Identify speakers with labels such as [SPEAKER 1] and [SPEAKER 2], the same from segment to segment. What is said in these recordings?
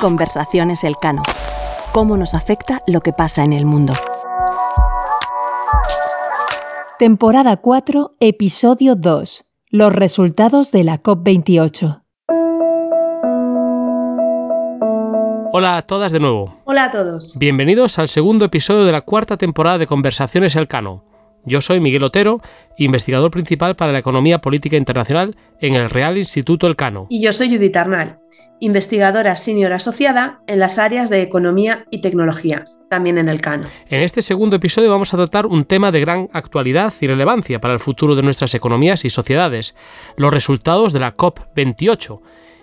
[SPEAKER 1] Conversaciones Elcano. ¿Cómo nos afecta lo que pasa en el mundo?
[SPEAKER 2] Temporada 4, episodio 2. Los resultados de la COP28.
[SPEAKER 3] Hola a todas de nuevo.
[SPEAKER 4] Hola a todos.
[SPEAKER 3] Bienvenidos al segundo episodio de la cuarta temporada de Conversaciones Elcano. Yo soy Miguel Otero, investigador principal para la economía política internacional en el Real Instituto Elcano.
[SPEAKER 4] Y yo soy Judith Arnal, investigadora senior asociada en las áreas de economía y tecnología, también en el Cano.
[SPEAKER 3] En este segundo episodio vamos a tratar un tema de gran actualidad y relevancia para el futuro de nuestras economías y sociedades, los resultados de la COP28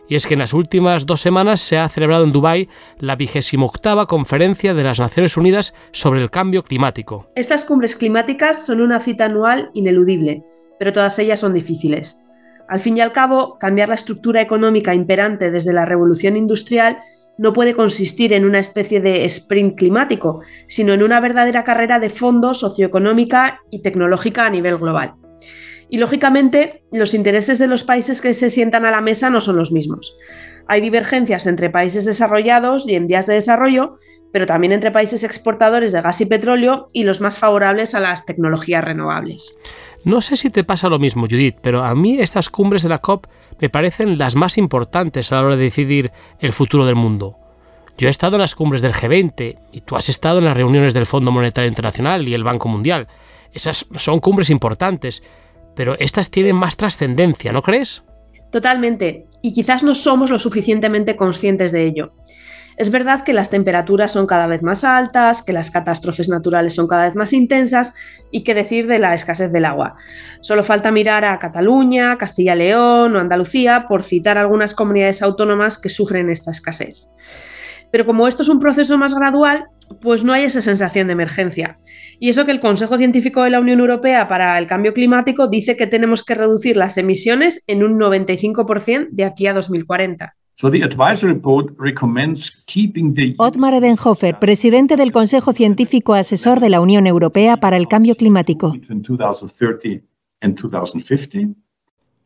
[SPEAKER 3] y es que en las últimas dos semanas se ha celebrado en Dubái la vigésimo octava conferencia de las Naciones Unidas sobre el cambio climático.
[SPEAKER 4] Estas cumbres climáticas son una cita anual ineludible, pero todas ellas son difíciles. Al fin y al cabo, cambiar la estructura económica imperante desde la revolución industrial no puede consistir en una especie de sprint climático, sino en una verdadera carrera de fondo socioeconómica y tecnológica a nivel global. Y lógicamente, los intereses de los países que se sientan a la mesa no son los mismos. Hay divergencias entre países desarrollados y en vías de desarrollo, pero también entre países exportadores de gas y petróleo y los más favorables a las tecnologías renovables.
[SPEAKER 3] No sé si te pasa lo mismo, Judith, pero a mí estas cumbres de la COP me parecen las más importantes a la hora de decidir el futuro del mundo. Yo he estado en las cumbres del G20 y tú has estado en las reuniones del Fondo Monetario Internacional y el Banco Mundial. Esas son cumbres importantes, pero estas tienen más trascendencia, ¿no crees?
[SPEAKER 4] Totalmente, y quizás no somos lo suficientemente conscientes de ello. Es verdad que las temperaturas son cada vez más altas, que las catástrofes naturales son cada vez más intensas y qué decir de la escasez del agua. Solo falta mirar a Cataluña, Castilla-León o Andalucía por citar algunas comunidades autónomas que sufren esta escasez. Pero como esto es un proceso más gradual, pues no hay esa sensación de emergencia. Y eso que el Consejo Científico de la Unión Europea para el Cambio Climático dice que tenemos que reducir las emisiones en un 95% de aquí a 2040.
[SPEAKER 2] Otmar Edenhofer, presidente del Consejo Científico Asesor de la Unión Europea para el Cambio Climático.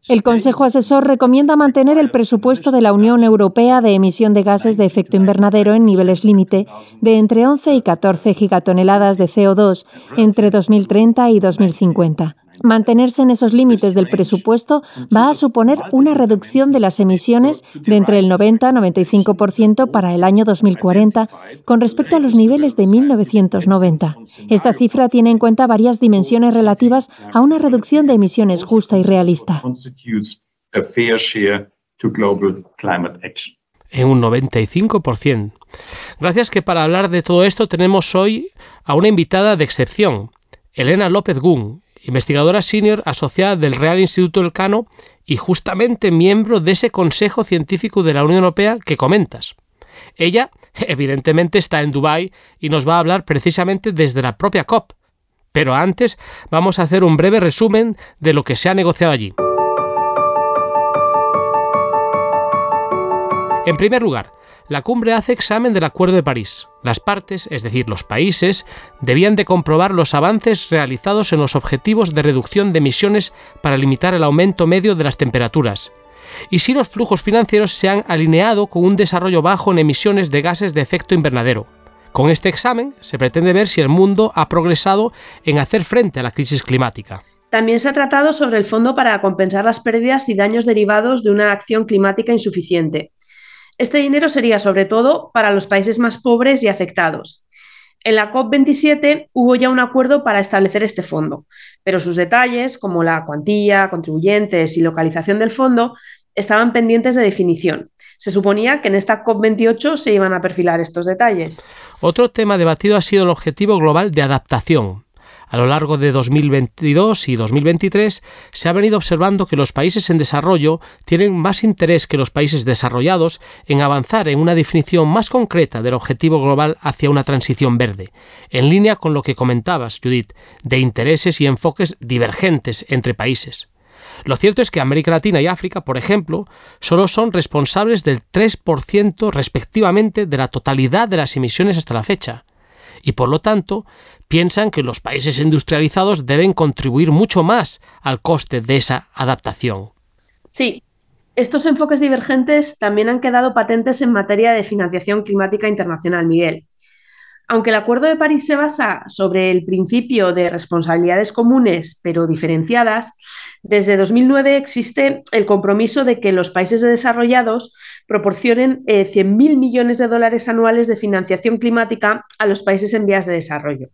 [SPEAKER 2] El Consejo Asesor recomienda mantener el presupuesto de la Unión Europea de emisión de gases de efecto invernadero en niveles límite de entre 11 y 14 gigatoneladas de CO2 entre 2030 y 2050. Mantenerse en esos límites del presupuesto va a suponer una reducción de las emisiones de entre el 90 y 95% para el año 2040 con respecto a los niveles de 1990. Esta cifra tiene en cuenta varias dimensiones relativas a una reducción de emisiones justa y realista.
[SPEAKER 3] En un 95%. Gracias que para hablar de todo esto tenemos hoy a una invitada de excepción, Elena López Gun, investigadora senior asociada del Real Instituto Elcano y justamente miembro de ese Consejo Científico de la Unión Europea que comentas. Ella, evidentemente, está en Dubái y nos va a hablar precisamente desde la propia COP. Pero antes vamos a hacer un breve resumen de lo que se ha negociado allí. En primer lugar, la cumbre hace examen del Acuerdo de París. Las partes, es decir, los países, debían de comprobar los avances realizados en los objetivos de reducción de emisiones para limitar el aumento medio de las temperaturas, y si los flujos financieros se han alineado con un desarrollo bajo en emisiones de gases de efecto invernadero. Con este examen se pretende ver si el mundo ha progresado en hacer frente a la crisis climática.
[SPEAKER 4] También se ha tratado sobre el fondo para compensar las pérdidas y daños derivados de una acción climática insuficiente. Este dinero sería sobre todo para los países más pobres y afectados. En la COP27 hubo ya un acuerdo para establecer este fondo, pero sus detalles, como la cuantía, contribuyentes y localización del fondo, estaban pendientes de definición. Se suponía que en esta COP28 se iban a perfilar estos detalles.
[SPEAKER 3] Otro tema debatido ha sido el objetivo global de adaptación, a lo largo de 2022 y 2023 se ha venido observando que los países en desarrollo tienen más interés que los países desarrollados en avanzar en una definición más concreta del objetivo global hacia una transición verde, en línea con lo que comentabas, Judith, de intereses y enfoques divergentes entre países. Lo cierto es que América Latina y África, por ejemplo, solo son responsables del 3% respectivamente de la totalidad de las emisiones hasta la fecha y por lo tanto piensan que los países industrializados deben contribuir mucho más al coste de esa adaptación.
[SPEAKER 4] Sí, Estos enfoques divergentes también han quedado patentes en materia de financiación climática internacional, Miguel. Aunque el Acuerdo de París se basa sobre el principio de responsabilidades comunes pero diferenciadas, desde 2009 existe el compromiso de que los países desarrollados proporcionen 100.000 eh, millones de dólares anuales de financiación climática a los países en vías de desarrollo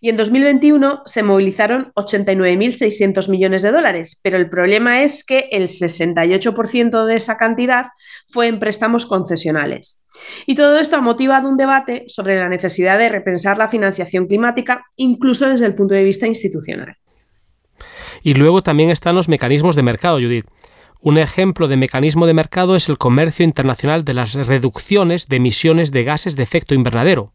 [SPEAKER 4] y en 2021 se movilizaron 89.600 millones de dólares, pero el problema es que el 68% de esa cantidad fue en préstamos concesionales. Y todo esto ha motivado un debate sobre la necesidad de repensar la financiación climática, incluso desde el punto de vista institucional.
[SPEAKER 3] Y luego también están los mecanismos de mercado, Judith. Un ejemplo de mecanismo de mercado es el comercio internacional de las reducciones de emisiones de gases de efecto invernadero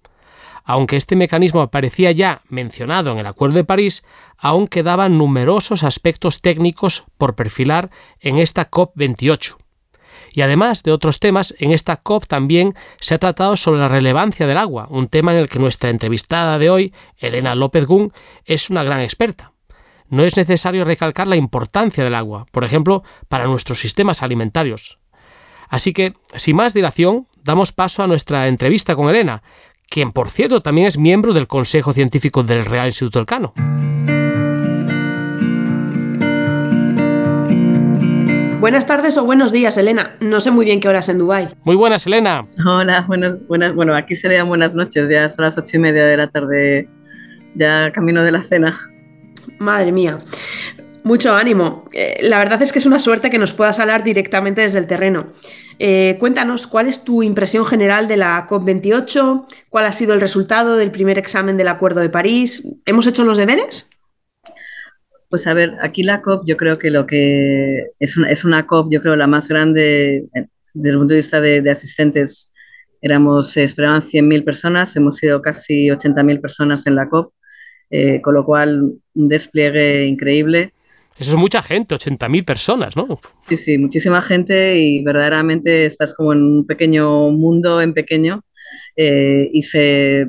[SPEAKER 3] aunque este mecanismo aparecía ya mencionado en el Acuerdo de París, aún quedaban numerosos aspectos técnicos por perfilar en esta COP28. Y además de otros temas, en esta COP también se ha tratado sobre la relevancia del agua, un tema en el que nuestra entrevistada de hoy, Elena López Gun, es una gran experta. No es necesario recalcar la importancia del agua, por ejemplo, para nuestros sistemas alimentarios. Así que, sin más dilación, damos paso a nuestra entrevista con Elena, quien por cierto también es miembro del Consejo Científico del Real Instituto Elcano.
[SPEAKER 4] Buenas tardes o buenos días, Elena. No sé muy bien qué horas en Dubái.
[SPEAKER 3] Muy buenas, Elena.
[SPEAKER 5] Hola, buenas, buenas. Bueno, aquí serían buenas noches. Ya son las ocho y media de la tarde, ya camino de la cena.
[SPEAKER 4] Madre mía. Mucho ánimo. Eh, la verdad es que es una suerte que nos puedas hablar directamente desde el terreno. Eh, cuéntanos, ¿cuál es tu impresión general de la COP28? ¿Cuál ha sido el resultado del primer examen del Acuerdo de París? ¿Hemos hecho los deberes?
[SPEAKER 5] Pues a ver, aquí la COP yo creo que lo que es una, es una COP, yo creo la más grande eh, desde el punto de vista de, asistentes. Éramos, se esperaban 100.000 personas, hemos sido casi 80.000 personas en la COP, con lo cual un despliegue increíble.
[SPEAKER 3] Eso es mucha gente, 80.000 personas, ¿no?
[SPEAKER 5] Sí, sí, muchísima gente y verdaderamente estás como en un pequeño mundo en pequeño eh, y se,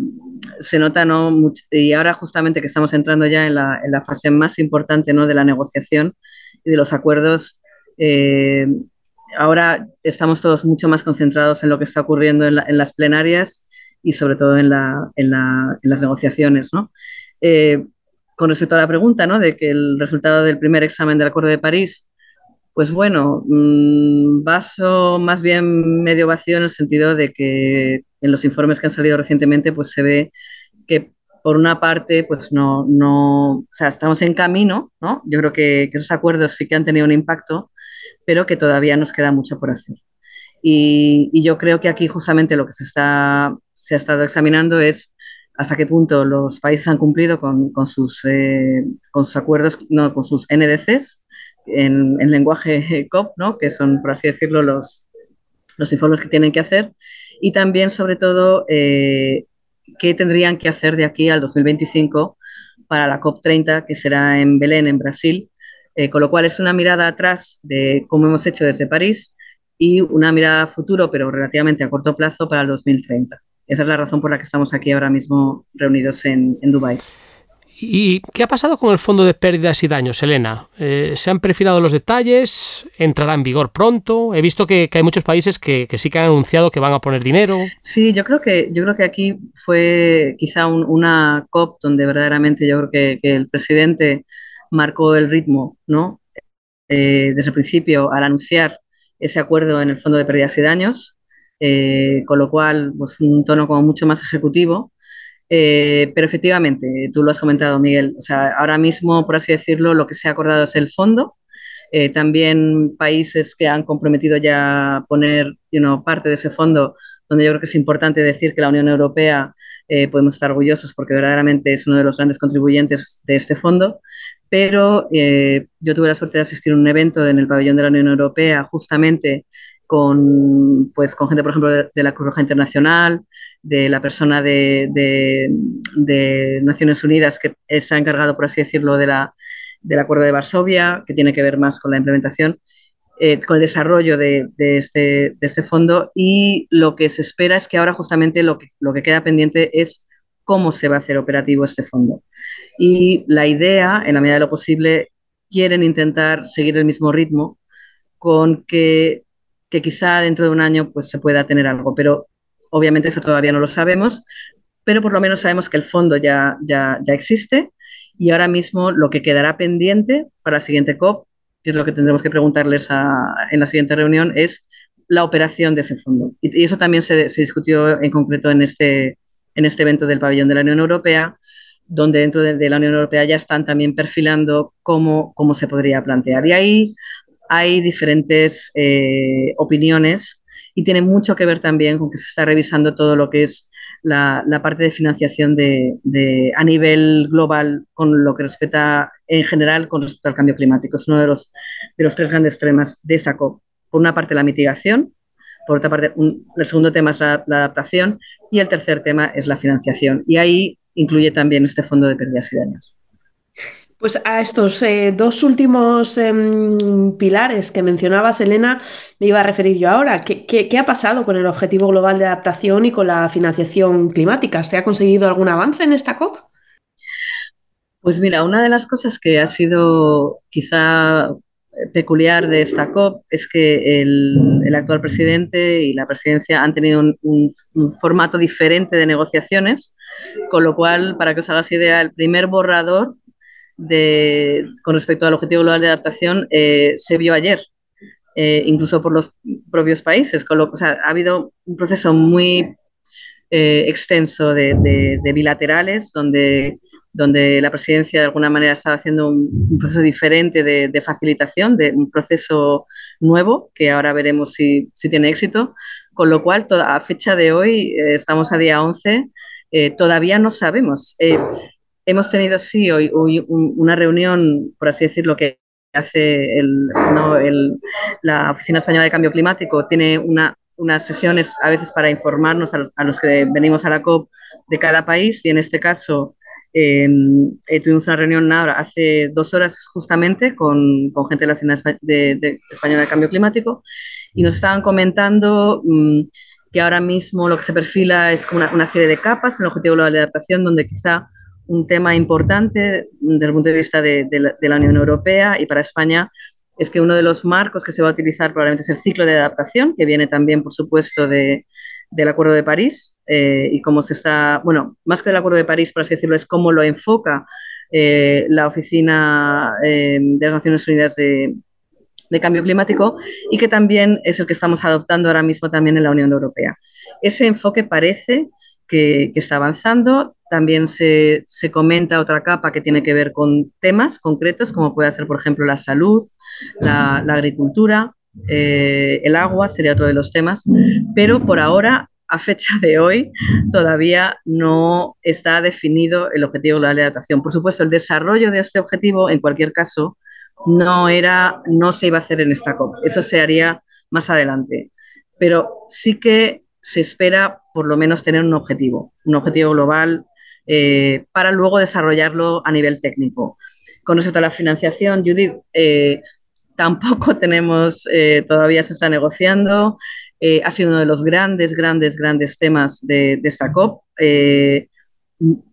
[SPEAKER 5] se, nota, ¿no? y ahora justamente que estamos entrando ya en la, en la, fase más importante, ¿no? De la negociación y de los acuerdos, eh, ahora estamos todos mucho más concentrados en lo que está ocurriendo en, en las plenarias y sobre todo en, la, en, la, en las negociaciones, ¿no? Eh, con respecto a la pregunta, ¿no? De que el resultado del primer examen del Acuerdo de París, pues bueno, vaso más bien medio vacío en el sentido de que en los informes que han salido recientemente, pues se ve que por una parte, pues no, no, o sea, estamos en camino, ¿no? Yo creo que, que esos acuerdos sí que han tenido un impacto, pero que todavía nos queda mucho por hacer. Y, y, yo creo que aquí justamente lo que se, está, se ha estado examinando es hasta qué punto los países han cumplido con, con sus, eh, con sus acuerdos, no, con sus NDCs en, en, lenguaje COP, ¿no? que son, por así decirlo, los, los informes que tienen que hacer, y también, sobre todo, eh, qué tendrían que hacer de aquí al 2025 para la COP30, que será en Belén, en Brasil, eh, con lo cual es una mirada atrás de cómo hemos hecho desde París y una mirada a futuro, pero relativamente a corto plazo, para el 2030. Esa es la razón por la que estamos aquí ahora mismo reunidos en, en Dubái.
[SPEAKER 3] ¿Y qué ha pasado con el fondo de pérdidas y daños, Elena? Eh, ¿Se han perfilado los detalles? ¿Entrará en vigor pronto? He visto que, que hay muchos países que, que, sí que han anunciado que van a poner dinero.
[SPEAKER 5] Sí, yo creo que, yo creo que aquí fue quizá un, una COP donde verdaderamente yo creo que, que el presidente marcó el ritmo, ¿no? Eh, desde el principio al anunciar ese acuerdo en el fondo de pérdidas y daños eh, con lo cual pues, un tono como mucho más ejecutivo. Eh, pero efectivamente, tú lo has comentado, Miguel, o sea, ahora mismo, por así decirlo, lo que se ha acordado es el fondo. Eh, también países que han comprometido ya poner you know, parte de ese fondo, donde yo creo que es importante decir que la Unión Europea eh, podemos estar orgullosos porque verdaderamente es uno de los grandes contribuyentes de este fondo. Pero eh, yo tuve la suerte de asistir a un evento en el pabellón de la Unión Europea justamente con, pues, con gente, por ejemplo, de, la Cruz Roja Internacional, de la persona de, de, de, Naciones Unidas que se ha encargado, por así decirlo, de la, del Acuerdo de Varsovia, que tiene que ver más con la implementación, eh, con el desarrollo de, este, de este fondo. Y lo que se espera es que ahora justamente lo que, lo que queda pendiente es cómo se va a hacer operativo este fondo. Y la idea, en la medida de lo posible, quieren intentar seguir el mismo ritmo con que, que quizá dentro de un año pues, se pueda tener algo, pero obviamente eso todavía no lo sabemos, pero por lo menos sabemos que el fondo ya, ya, ya existe y ahora mismo lo que quedará pendiente para la siguiente COP, que es lo que tendremos que preguntarles en la siguiente reunión, es la operación de ese fondo. Y, eso también se, se, discutió en concreto en este, en este evento del pabellón de la Unión Europea, donde dentro de, la Unión Europea ya están también perfilando cómo, cómo se podría plantear. Y ahí hay diferentes eh, opiniones y tiene mucho que ver también con que se está revisando todo lo que es la, parte de financiación de, a nivel global con lo que respecta en general con respecto al cambio climático. Es uno de los, de los tres grandes temas de esta COP. Por una parte, la mitigación, por otra parte, el segundo tema es la, adaptación y el tercer tema es la financiación. Y ahí incluye también este fondo de pérdidas y daños.
[SPEAKER 4] Pues a estos eh, dos últimos em, pilares que mencionabas, Elena, me iba a referir yo ahora. ¿Qué, ha pasado con el Objetivo Global de Adaptación y con la financiación climática? ¿Se ha conseguido algún avance en esta COP?
[SPEAKER 5] Pues mira, una de las cosas que ha sido quizá peculiar de esta COP es que el, actual presidente y la presidencia han tenido un, formato diferente de negociaciones, con lo cual, para que os hagas idea, el primer borrador con respecto al Objetivo Global de Adaptación eh, se vio ayer, eh, incluso por los propios países. ha habido un proceso muy eh, extenso de, bilaterales donde, donde la presidencia de alguna manera estaba haciendo un, proceso diferente de, facilitación, de un proceso nuevo que ahora veremos si, tiene éxito. Con lo cual, a fecha de hoy, estamos a día 11, todavía no sabemos. Hemos tenido, sí, hoy, una reunión, por así decirlo, que hace la Oficina Española de Cambio Climático, tiene unas sesiones a veces para informarnos a los, que venimos a la COP de cada país y en este caso em, eh, tuvimos una reunión ahora hace dos horas justamente con, gente de la Oficina de, Española de Cambio Climático y nos estaban comentando mm, que ahora mismo lo que se perfila es como una, una serie de capas en el Objetivo Global de Adaptación donde quizá un tema importante desde el punto de vista de, la, Unión Europea y para España es que uno de los marcos que se va a utilizar probablemente es el ciclo de adaptación, que viene también, por supuesto, del Acuerdo de París eh, y cómo se está, bueno, más que el Acuerdo de París, por así decirlo, es cómo lo enfoca eh, la Oficina eh, de las Naciones Unidas de, Cambio Climático y que también es el que estamos adoptando ahora mismo también en la Unión Europea. Ese enfoque parece que está avanzando, también se, comenta otra capa que tiene que ver con temas concretos, como puede ser, por ejemplo, la salud, la, agricultura, eh, el agua sería otro de los temas, pero por ahora, a fecha de hoy, todavía no está definido el objetivo global de adaptación. Por supuesto, el desarrollo de este objetivo, en cualquier caso, no, era, no se iba a hacer en esta COP, eso se haría más adelante. Pero sí que se espera por lo menos tener un objetivo, un objetivo global eh, para luego desarrollarlo a nivel técnico. Con respecto a la financiación, Judith, eh, tampoco tenemos, eh, todavía se está negociando. ha sido uno de los grandes, grandes, grandes temas de, esta COP.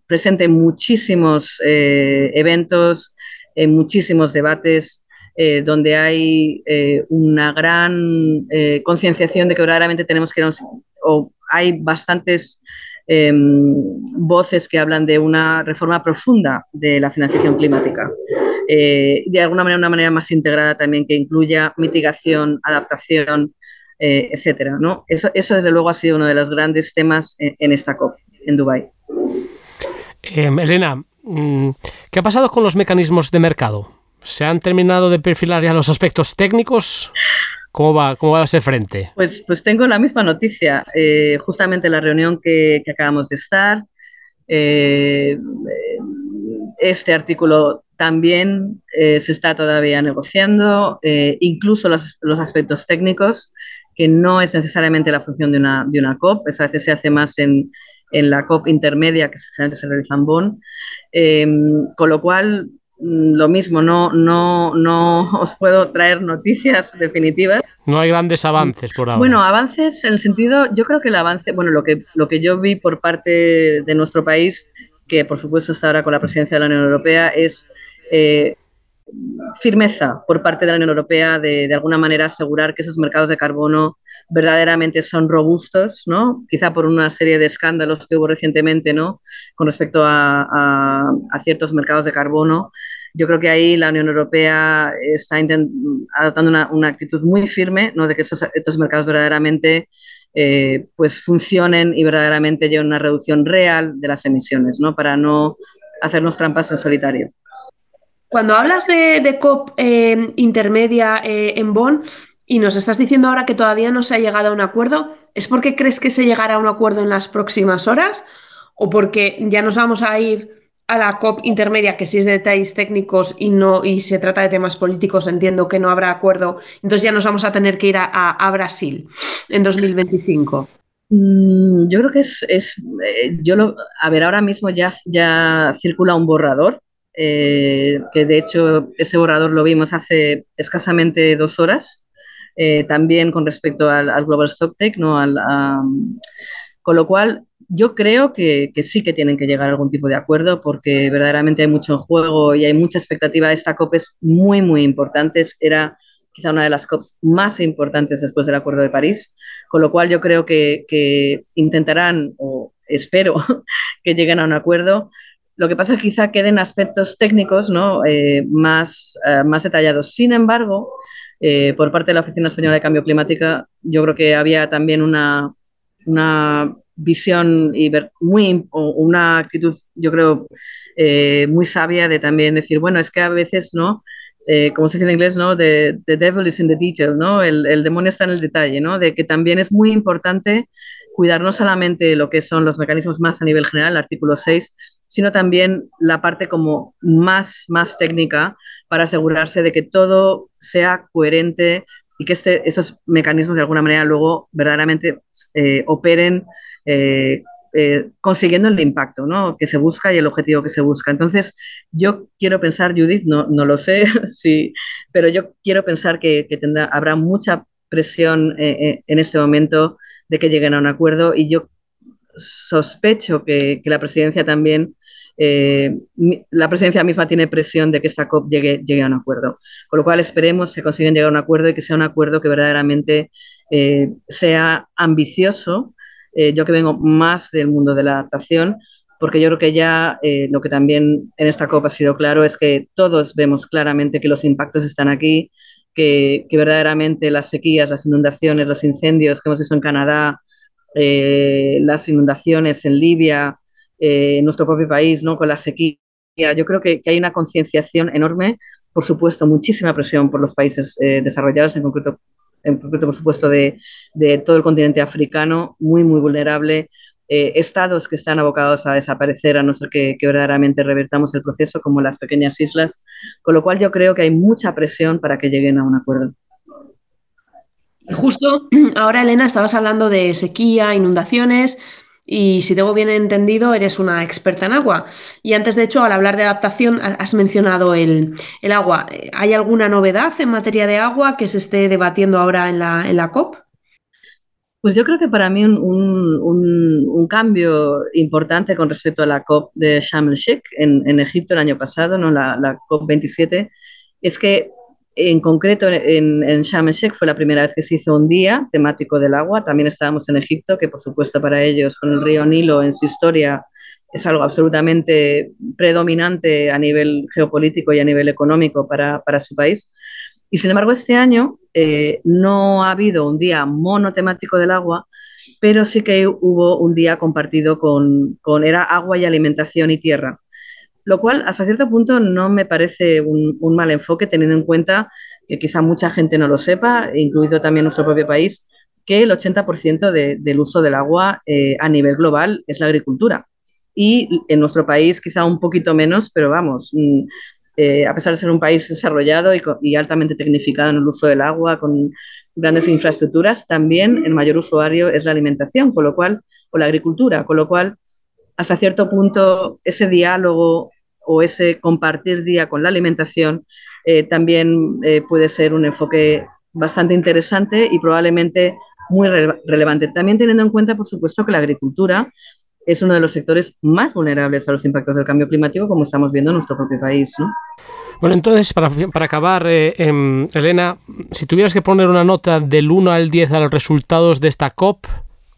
[SPEAKER 5] presente muchísimos eventos, muchísimos debates, donde hay una gran concienciación de que verdaderamente tenemos que o hay bastantes Em, voces que hablan de una reforma profunda de la financiación climática. Eh, de alguna manera, una manera más integrada también que incluya mitigación, adaptación, eh, etcétera. ¿no? Eso, eso, desde luego, ha sido uno de los grandes temas en, esta COP en Dubái.
[SPEAKER 3] Em, Elena, mm, ¿qué ha pasado con los mecanismos de mercado? ¿Se han terminado de perfilar ya los aspectos técnicos? ¿Cómo va, cómo va ese frente?
[SPEAKER 5] Pues, pues tengo la misma noticia. Eh, justamente la reunión que, acabamos de estar, eh, este artículo también eh, se está todavía negociando, incluso los, los, aspectos técnicos, que no es necesariamente la función de una, de una COP, eso a veces se hace más en, en la COP intermedia que generalmente se realiza en Bonn. con lo cual, lo mismo, no, no, no os puedo traer noticias definitivas.
[SPEAKER 3] No hay grandes avances por ahora.
[SPEAKER 5] Bueno, avances en el sentido, yo creo que el avance, bueno, lo que, lo que yo vi por parte de nuestro país, que por supuesto está ahora con la presidencia de la Unión Europea, es eh, firmeza por parte de la Unión Europea de, de alguna manera asegurar que esos mercados de carbono verdaderamente son robustos, ¿no? Quizá por una serie de escándalos que hubo recientemente, ¿no? Con respecto a, ciertos mercados de carbono. Yo creo que ahí la Unión Europea está adoptando una, actitud muy firme, ¿no? De que esos, estos mercados verdaderamente eh, pues funcionen y verdaderamente lleven una reducción real de las emisiones, ¿no? Para no hacernos trampas en solitario.
[SPEAKER 4] Cuando hablas de, de COP eh, intermedia eh, en Bonn, y nos estás diciendo ahora que todavía no se ha llegado a un acuerdo, ¿es porque crees que se llegará a un acuerdo en las próximas horas o porque ya nos vamos a ir a la COP intermedia, que si es de detalles técnicos y no y se trata de temas políticos, entiendo que no habrá acuerdo, entonces ya nos vamos a tener que ir a, Brasil en 2025?
[SPEAKER 5] Mm, yo creo que es, es eh, yo lo, a ver, ahora mismo ya, ya circula un borrador, eh, que de hecho ese borrador lo vimos hace escasamente dos horas, eh, también con respecto al, al Global Stocktake, ¿no? Al, con lo cual, yo creo que, que, sí que tienen que llegar a algún tipo de acuerdo porque verdaderamente hay mucho en juego y hay mucha expectativa. Esta COP es muy, muy importante. Era quizá una de las COPs más importantes después del Acuerdo de París, con lo cual yo creo que, que intentarán, o espero, que lleguen a un acuerdo. Lo que pasa es que quizá queden aspectos técnicos ¿no? eh, más, uh, más detallados. Sin embargo, eh, por parte de la Oficina Española de Cambio Climático, yo creo que había también una, una visión y muy, una actitud, yo creo, eh, muy sabia de también decir, bueno, es que a veces, ¿no? Eh, como se dice en inglés, ¿no? The, the, devil is in the detail, ¿no? El, el, demonio está en el detalle, ¿no? De que también es muy importante cuidar no solamente lo que son los mecanismos más a nivel general, el artículo 6, sino también la parte como más, más técnica para asegurarse de que todo sea coherente y que este, esos mecanismos de alguna manera luego verdaderamente eh, operen eh, eh, consiguiendo el impacto ¿no? que se busca y el objetivo que se busca. Entonces, yo quiero pensar, Judith, no, no lo sé, sí, pero yo quiero pensar que, que tendrá, habrá mucha presión eh, en este momento de que lleguen a un acuerdo y yo sospecho que, que la presidencia también eh, la presidencia misma tiene presión de que esta COP llegue, llegue, a un acuerdo. Con lo cual esperemos que consigan llegar a un acuerdo y que sea un acuerdo que verdaderamente eh, sea ambicioso. Eh, yo que vengo más del mundo de la adaptación, porque yo creo que ya lo que también en esta COP ha sido claro es que todos vemos claramente que los impactos están aquí, que verdaderamente las sequías, las inundaciones, los incendios que hemos visto en Canadá, las inundaciones en Libia, eh, en nuestro propio país, ¿no? con la sequía. Yo creo que, que hay una concienciación enorme, por supuesto, muchísima presión por los países eh, desarrollados, en concreto, en concreto, por supuesto, de, de, todo el continente africano, muy, muy vulnerable. Eh, estados que están abocados a desaparecer a no ser que, que, verdaderamente revertamos el proceso, como las pequeñas islas, con lo cual yo creo que hay mucha presión para que lleguen a un acuerdo.
[SPEAKER 4] Justo ahora, Elena, estabas hablando de sequía, inundaciones, y si tengo bien entendido, eres una experta en agua. Y antes, de hecho, al hablar de adaptación, has mencionado el, el agua. ¿Hay alguna novedad en materia de agua que se esté debatiendo ahora en la, en la COP?
[SPEAKER 5] Pues yo creo que para mí un, un, un, cambio importante con respecto a la COP de Sharm el Sheikh en, en Egipto el año pasado, ¿no? la, la COP 27, es que en concreto, en, en Sharm el fue la primera vez que se hizo un día temático del agua. También estábamos en Egipto, que por supuesto para ellos, con el río Nilo en su historia, es algo absolutamente predominante a nivel geopolítico y a nivel económico para, para su país. Y sin embargo, este año eh, no ha habido un día monotemático del agua, pero sí que hubo un día compartido con, con era agua y alimentación y tierra lo cual hasta cierto punto no me parece un, un, mal enfoque teniendo en cuenta que quizá mucha gente no lo sepa, incluido también nuestro propio país, que el 80% de, del uso del agua eh, a nivel global es la agricultura. Y en nuestro país quizá un poquito menos, pero vamos, mm, eh, a pesar de ser un país desarrollado y, y, altamente tecnificado en el uso del agua, con grandes infraestructuras, también el mayor usuario es la alimentación, con lo cual, o la agricultura, con lo cual hasta cierto punto ese diálogo o ese compartir día con la alimentación eh, también eh, puede ser un enfoque bastante interesante y probablemente muy re relevante. También teniendo en cuenta, por supuesto, que la agricultura es uno de los sectores más vulnerables a los impactos del cambio climático, como estamos viendo en nuestro propio país. ¿no?
[SPEAKER 3] Bueno, entonces, para, para acabar, eh, em, Elena, si tuvieras que poner una nota del 1 al 10 a los resultados de esta COP,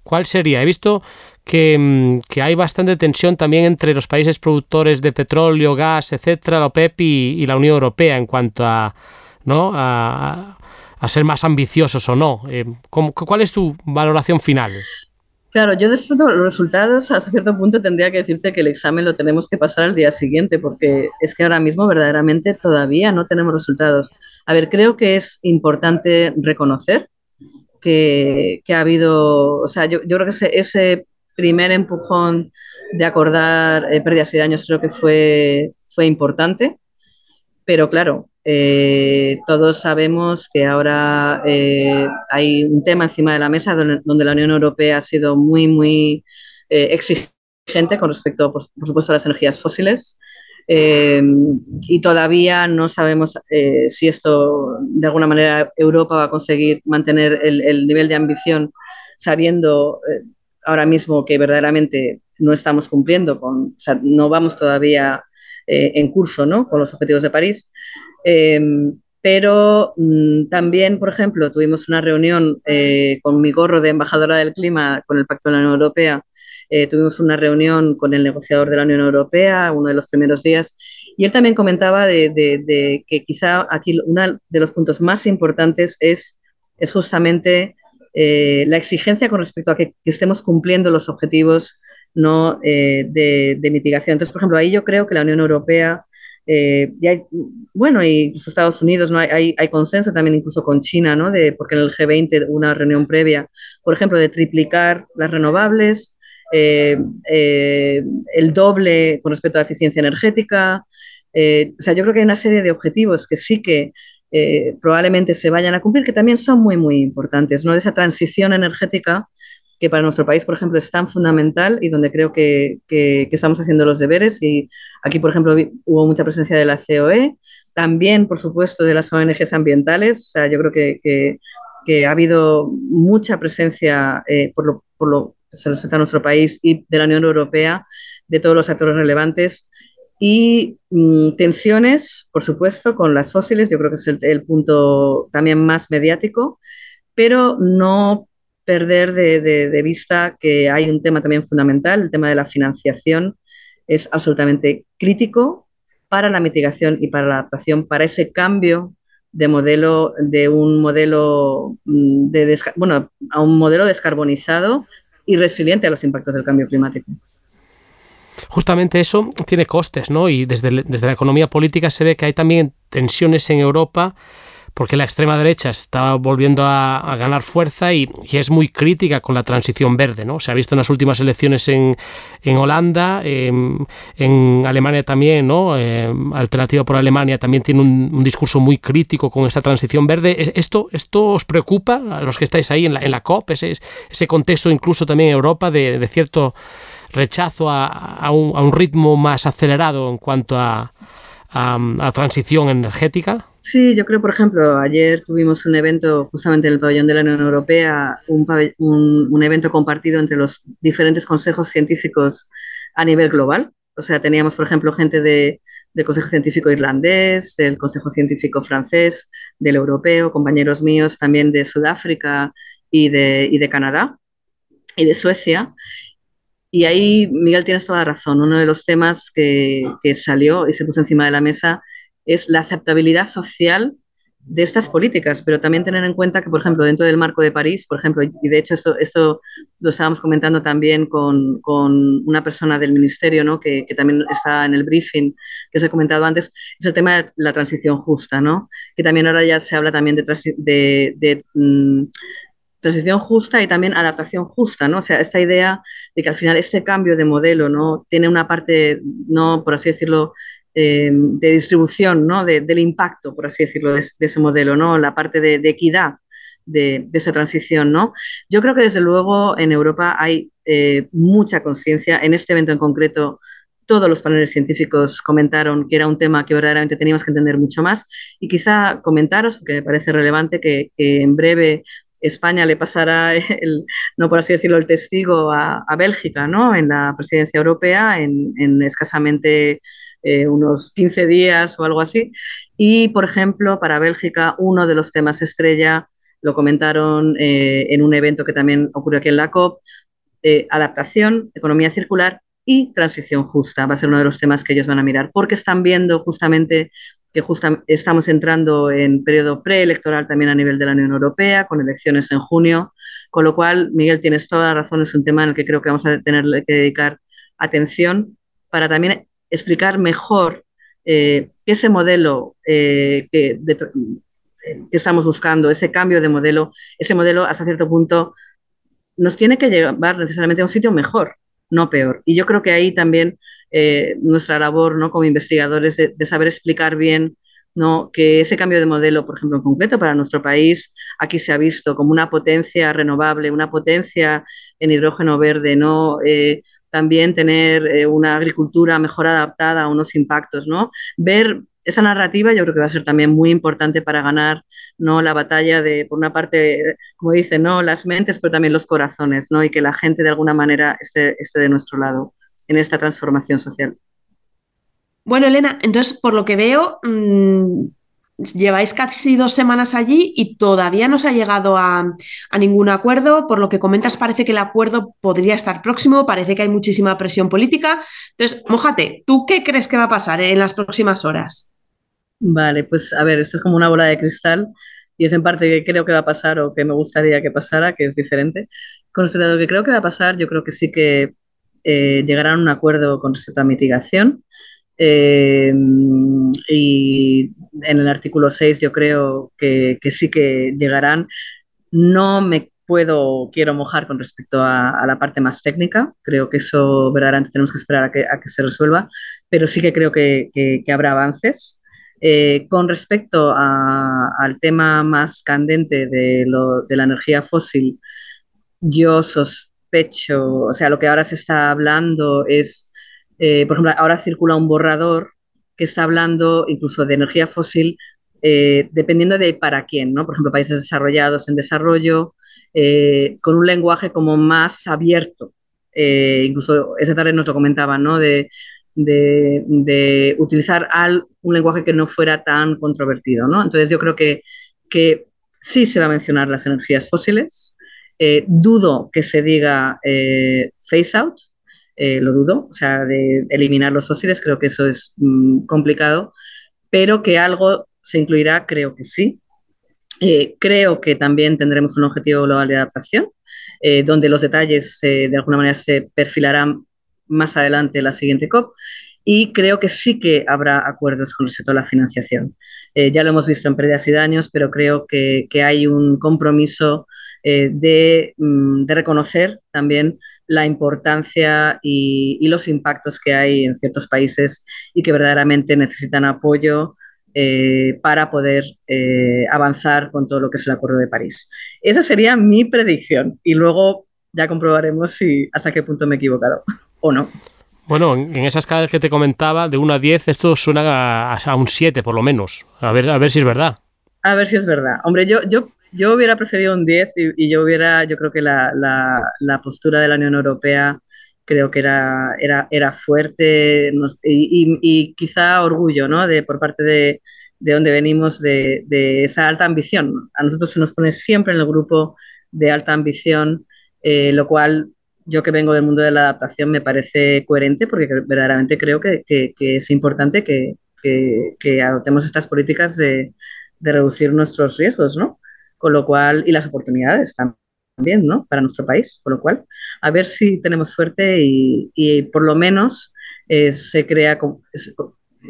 [SPEAKER 3] ¿cuál sería? He visto que, em, que, hay bastante tensión también entre los países productores de petróleo, gas, etcétera, la OPEP y, la Unión Europea en cuanto a, ¿no? a, ser más ambiciosos o no. Eh, ¿Cuál es tu valoración final?
[SPEAKER 5] Claro, yo después de los resultados, hasta cierto punto tendría que decirte que el examen lo tenemos que pasar al día siguiente, porque es que ahora mismo verdaderamente todavía no tenemos resultados. A ver, creo que es importante reconocer que, que ha habido, o sea, yo, yo creo que ese, primer empujón de acordar eh, pérdidas y daños creo que fue, fue importante, pero claro, eh, todos sabemos que ahora eh, hay un tema encima de la mesa donde, la Unión Europea ha sido muy, muy eh, exigente con respecto, por, por, supuesto, a las energías fósiles. Eh, y todavía no sabemos si esto, de alguna manera, Europa va a conseguir mantener el, el nivel de ambición sabiendo ahora mismo que verdaderamente no estamos cumpliendo con, o sea, no vamos todavía en curso ¿no? con los objetivos de París. Eh, pero mmm, también, por ejemplo, tuvimos una reunión eh, con mi gorro de embajadora del clima con el Pacto de la Unión Europea. Eh, tuvimos una reunión con el negociador de la Unión Europea, uno de los primeros días, y él también comentaba de, de, de que quizá aquí uno de los puntos más importantes es, es justamente eh, la exigencia con respecto a que, estemos cumpliendo los objetivos no, eh, de, mitigación. Entonces, por ejemplo, ahí yo creo que la Unión Europea eh, y hay, bueno, incluso Estados Unidos, ¿no? hay, hay, consenso también incluso con China, ¿no? de, porque en el G20 una reunión previa, por ejemplo, de triplicar las renovables, el doble con respecto a eficiencia energética. O sea, yo creo que hay una serie de objetivos que sí que eh, probablemente se vayan a cumplir, que también son muy, muy importantes, ¿no? De esa transición energética que para nuestro país, por ejemplo, es tan fundamental y donde creo que, que, estamos haciendo los deberes. Y aquí, por ejemplo, hubo mucha presencia de la COE, también, por supuesto, de las ONGs ambientales. O sea, yo creo que, que ha habido mucha presencia eh, por, lo, por lo que se respecta a nuestro país y de la Unión Europea, de todos los actores relevantes. Y mmm, tensiones, por supuesto, con las fósiles, yo creo que es el, punto también más mediático, pero no perder de, de, vista que hay un tema también fundamental, el tema de la financiación es absolutamente crítico para la mitigación y para la adaptación, para ese cambio de modelo, de un modelo de bueno, a un modelo descarbonizado y resiliente a los impactos del cambio climático.
[SPEAKER 3] Justamente eso tiene costes, ¿no? Y desde, desde la economía política se ve que hay también tensiones en Europa porque la extrema derecha está volviendo a, ganar fuerza y, es muy crítica con la transición verde. ¿no? Se ha visto en las últimas elecciones en, en Holanda, eh, en Alemania también, ¿no? Eh, Alternativa por Alemania también tiene un, discurso muy crítico con esta transición verde. ¿Esto, esto os preocupa a los que estáis ahí en la, en la COP? Ese, ese contexto incluso también en Europa de, de cierto rechazo a, a, un, a un ritmo más acelerado en cuanto a a, transición energética?
[SPEAKER 5] Sí, yo creo, por ejemplo, ayer tuvimos un evento justamente en el pabellón de la Unión Europea, un, un, un evento compartido entre los diferentes consejos científicos a nivel global. O sea, teníamos, por ejemplo, gente de, del Consejo Científico Irlandés, del Consejo Científico Francés, del Europeo, compañeros míos también de Sudáfrica y de, y de Canadá y de Suecia. Y ahí, Miguel, tienes toda la razón. Uno de los temas que, que, salió y se puso encima de la mesa es la aceptabilidad social de estas políticas, pero también tener en cuenta que, por ejemplo, dentro del marco de París, por ejemplo, y de hecho esto, esto lo estábamos comentando también con, con una persona del ministerio, ¿no? que, que, también está en el briefing que os he comentado antes, es el tema de la transición justa, ¿no? que también ahora ya se habla también de, de, de, de transición justa y también adaptación justa, ¿no? O sea, esta idea de que al final este cambio de modelo, ¿no? Tiene una parte, no, por así decirlo, eh, de distribución, ¿no? De, del impacto, por así decirlo, de, ese modelo, ¿no? La parte de, equidad de, esa transición, ¿no? Yo creo que desde luego en Europa hay eh, mucha conciencia. En este evento en concreto, todos los paneles científicos comentaron que era un tema que verdaderamente teníamos que entender mucho más y quizá comentaros, porque me parece relevante que en breve España le pasara, el, no por así decirlo, el testigo a, Bélgica ¿no? en la presidencia europea en, escasamente eh, unos 15 días o algo así. Y, por ejemplo, para Bélgica, uno de los temas estrella, lo comentaron eh, en un evento que también ocurrió aquí en la COP, eh, adaptación, economía circular y transición justa. Va a ser uno de los temas que ellos van a mirar, porque están viendo justamente que estamos entrando en periodo preelectoral también a nivel de la Unión Europea, con elecciones en junio, con lo cual, Miguel, tienes toda la razón, es un tema en el que creo que vamos a tener que dedicar atención para también explicar mejor eh, que ese modelo eh, que, que estamos buscando, ese cambio de modelo, ese modelo hasta cierto punto nos tiene que llevar necesariamente a un sitio mejor, no peor. Y yo creo que ahí también eh, nuestra labor ¿no? como investigadores de, saber explicar bien ¿no? que ese cambio de modelo, por ejemplo, en concreto para nuestro país, aquí se ha visto como una potencia renovable, una potencia en hidrógeno verde, ¿no? Eh, también tener eh, una agricultura mejor adaptada a unos impactos, ¿no? Ver esa narrativa yo creo que va a ser también muy importante para ganar ¿no? la batalla de, por una parte, como dicen, ¿no? las mentes, pero también los corazones, ¿no? y que la gente de alguna manera esté, esté de nuestro lado en esta transformación social.
[SPEAKER 4] Bueno, Elena, entonces, por lo que veo, mm, lleváis casi dos semanas allí y todavía no se ha llegado a, ningún acuerdo. Por lo que comentas, parece que el acuerdo podría estar próximo, parece que hay muchísima presión política. Entonces, mojate, ¿tú qué crees que va a pasar en las próximas horas?
[SPEAKER 5] Vale, pues a ver, esto es como una bola de cristal y es en parte que creo que va a pasar o que me gustaría que pasara, que es diferente. Con respecto a lo que creo que va a pasar, yo creo que sí que eh, a un acuerdo con respecto a mitigación. Eh, y en el artículo 6 yo creo que, sí que llegarán. No me puedo, quiero mojar con respecto a, la parte más técnica. Creo que eso verdaderamente tenemos que esperar a que, se resuelva, pero sí que creo que, habrá avances. Eh, con respecto al tema más candente de, de la energía fósil, yo sospecho pecho, o sea, lo que ahora se está hablando es, eh, por ejemplo, ahora circula un borrador que está hablando incluso de energía fósil, eh, dependiendo de para quién, ¿no? Por ejemplo, países desarrollados en desarrollo, eh, con un lenguaje como más abierto. incluso esa tarde nos lo comentaban, ¿no? De, de, utilizar un lenguaje que no fuera tan controvertido, ¿no? Entonces yo creo que, que sí se va a mencionar las energías fósiles, eh, dudo que se diga eh, face out, eh, lo dudo, o sea, de eliminar los fósiles, creo que eso es mm, complicado, pero que algo se incluirá, creo que sí. creo que también tendremos un objetivo global de adaptación, donde los detalles de alguna manera se perfilarán más adelante en la siguiente COP. Y creo que sí que habrá acuerdos con respecto a la financiación. ya lo hemos visto en pérdidas y daños, pero creo que, que hay un compromiso eh, mm, de, reconocer también la importancia y, los impactos que hay en ciertos países y que verdaderamente necesitan apoyo eh, para poder eh, avanzar con todo lo que es el Acuerdo de París. Esa sería mi predicción y luego ya comprobaremos si hasta qué punto me he equivocado o no.
[SPEAKER 3] Bueno, en esa escala que te comentaba, de 1 a 10, esto suena a, a un 7 por lo menos. A ver, a ver si es verdad.
[SPEAKER 5] A ver si es verdad. Hombre, yo, yo yo hubiera preferido un 10 y, yo hubiera, yo creo que la, la, postura de la Unión Europea creo que era, era, era fuerte y, y, quizá orgullo, ¿no? De, por parte de, de donde venimos, de, de, esa alta ambición. A nosotros se nos pone siempre en el grupo de alta ambición, eh, lo cual yo que vengo del mundo de la adaptación me parece coherente porque verdaderamente creo que, que, que es importante que, que, adoptemos estas políticas de, de reducir nuestros riesgos, ¿no? Con lo cual, y las oportunidades también, ¿no? Para nuestro país, con lo cual, a ver si tenemos suerte y, por lo menos eh, se crea,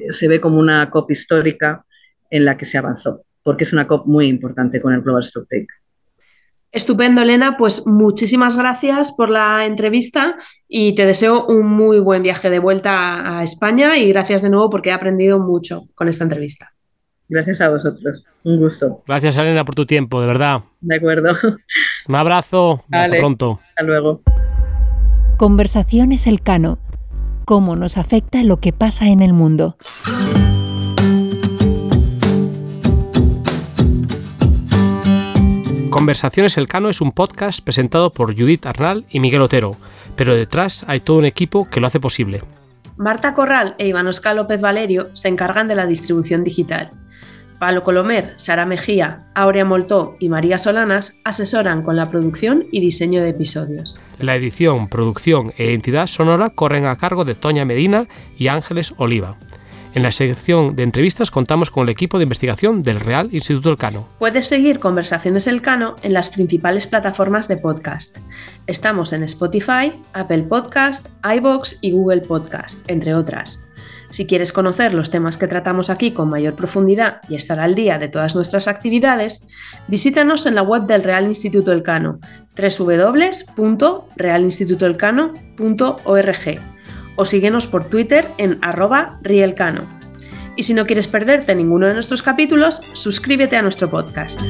[SPEAKER 5] se ve como una COP histórica en la que se avanzó, porque es una COP muy importante con el Global Stocktake.
[SPEAKER 4] Estupendo, Elena. Pues muchísimas gracias por la entrevista y te deseo un muy buen viaje de vuelta a España y gracias de nuevo porque he aprendido mucho con esta entrevista.
[SPEAKER 5] Gracias a vosotros. Un gusto.
[SPEAKER 3] Gracias, Elena, por tu tiempo, de verdad.
[SPEAKER 5] De acuerdo.
[SPEAKER 3] Un abrazo. Hasta pronto.
[SPEAKER 5] Hasta luego.
[SPEAKER 1] Conversaciones Elcano. Cómo nos afecta lo que pasa en el mundo.
[SPEAKER 3] Conversaciones Elcano es un podcast presentado por Judith Arnal y Miguel Otero, pero detrás hay todo un equipo que lo hace posible.
[SPEAKER 4] Marta Corral e Iván Oscar López Valerio se encargan de la distribución digital. Palo Colomer, Sara Mejía, Aurea Moltó y María Solanas asesoran con la producción y diseño de episodios.
[SPEAKER 3] La edición, producción e identidad sonora corren a cargo de Toña Medina y Ángeles Oliva. En la sección de entrevistas contamos con el equipo de investigación del Real Instituto Elcano.
[SPEAKER 4] Puedes seguir Conversaciones Elcano en las principales plataformas de podcast. Estamos en Spotify, Apple Podcast, iBox y Google Podcast, entre otras. Si quieres conocer los temas que tratamos aquí con mayor profundidad y estar al día de todas nuestras actividades, visítanos en la web del Real Instituto Elcano, www.realinstitutoelcano.org o síguenos por Twitter en arroba rielcano. Y si no quieres perderte ninguno de nuestros capítulos, suscríbete a nuestro podcast.